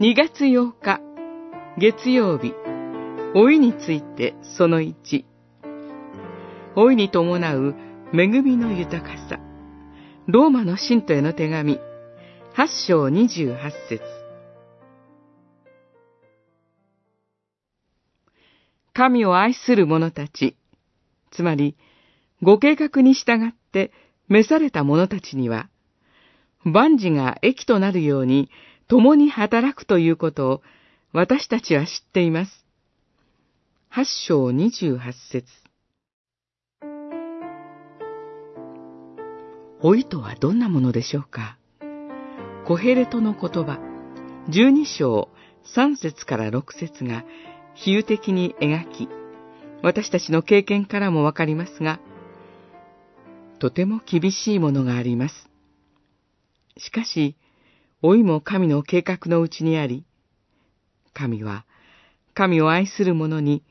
2月8日、月曜日、老いについてその1。老いに伴う恵みの豊かさ。ローマの信徒への手紙、8章28節神を愛する者たち、つまり、ご計画に従って召された者たちには、万事が益となるように共に働くということを私たちは知っています。八章二十八節老いとはどんなものでしょうか？コヘレトの言葉、十二章三節から六節が比喩的に描き、私たちの経験からもわかりますが、とても厳しいものがあります。しかし、老いも神の計画のうちにあり、神は神を愛する者に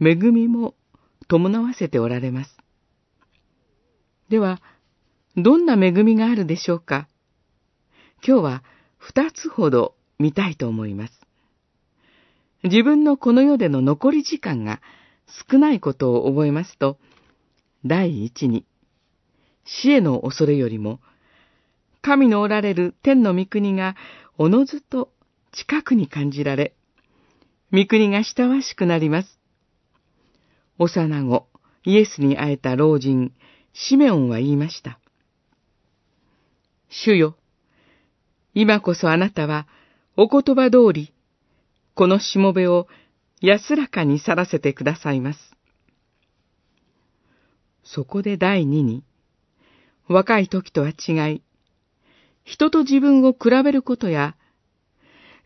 恵みも伴わせておられます。では、どんな恵みがあるでしょうか？今日は二つほど見たいと思います。自分のこの世での残り時間が少ないことを覚えますと、第一に、死への恐れよりも、神のおられる天の御国がおのずと近くに感じられ、御国が親わしくなります。幼子、イエスに会えた老人、シメオンは言いました。主よ、今こそあなたはお言葉通り、このしもべを安らかに去らせてくださいます。そこで第二に、若い時とは違い、人と自分を比べることや、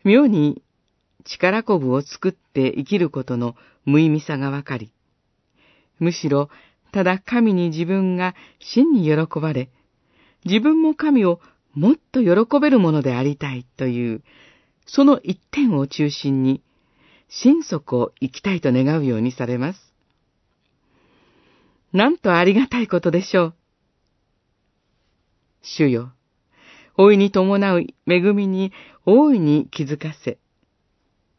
妙に力こぶを作って生きることの無意味さがわかり、むしろただ神に自分が真に喜ばれ、自分も神をもっと喜べるものでありたいという、その一点を中心に、心底を生きたいと願うようにされます。なんとありがたいことでしょう。主よ、老いに伴う恵みに大いに気づかせ、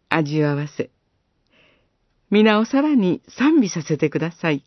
味わわせ、皆をさらに賛美させてください。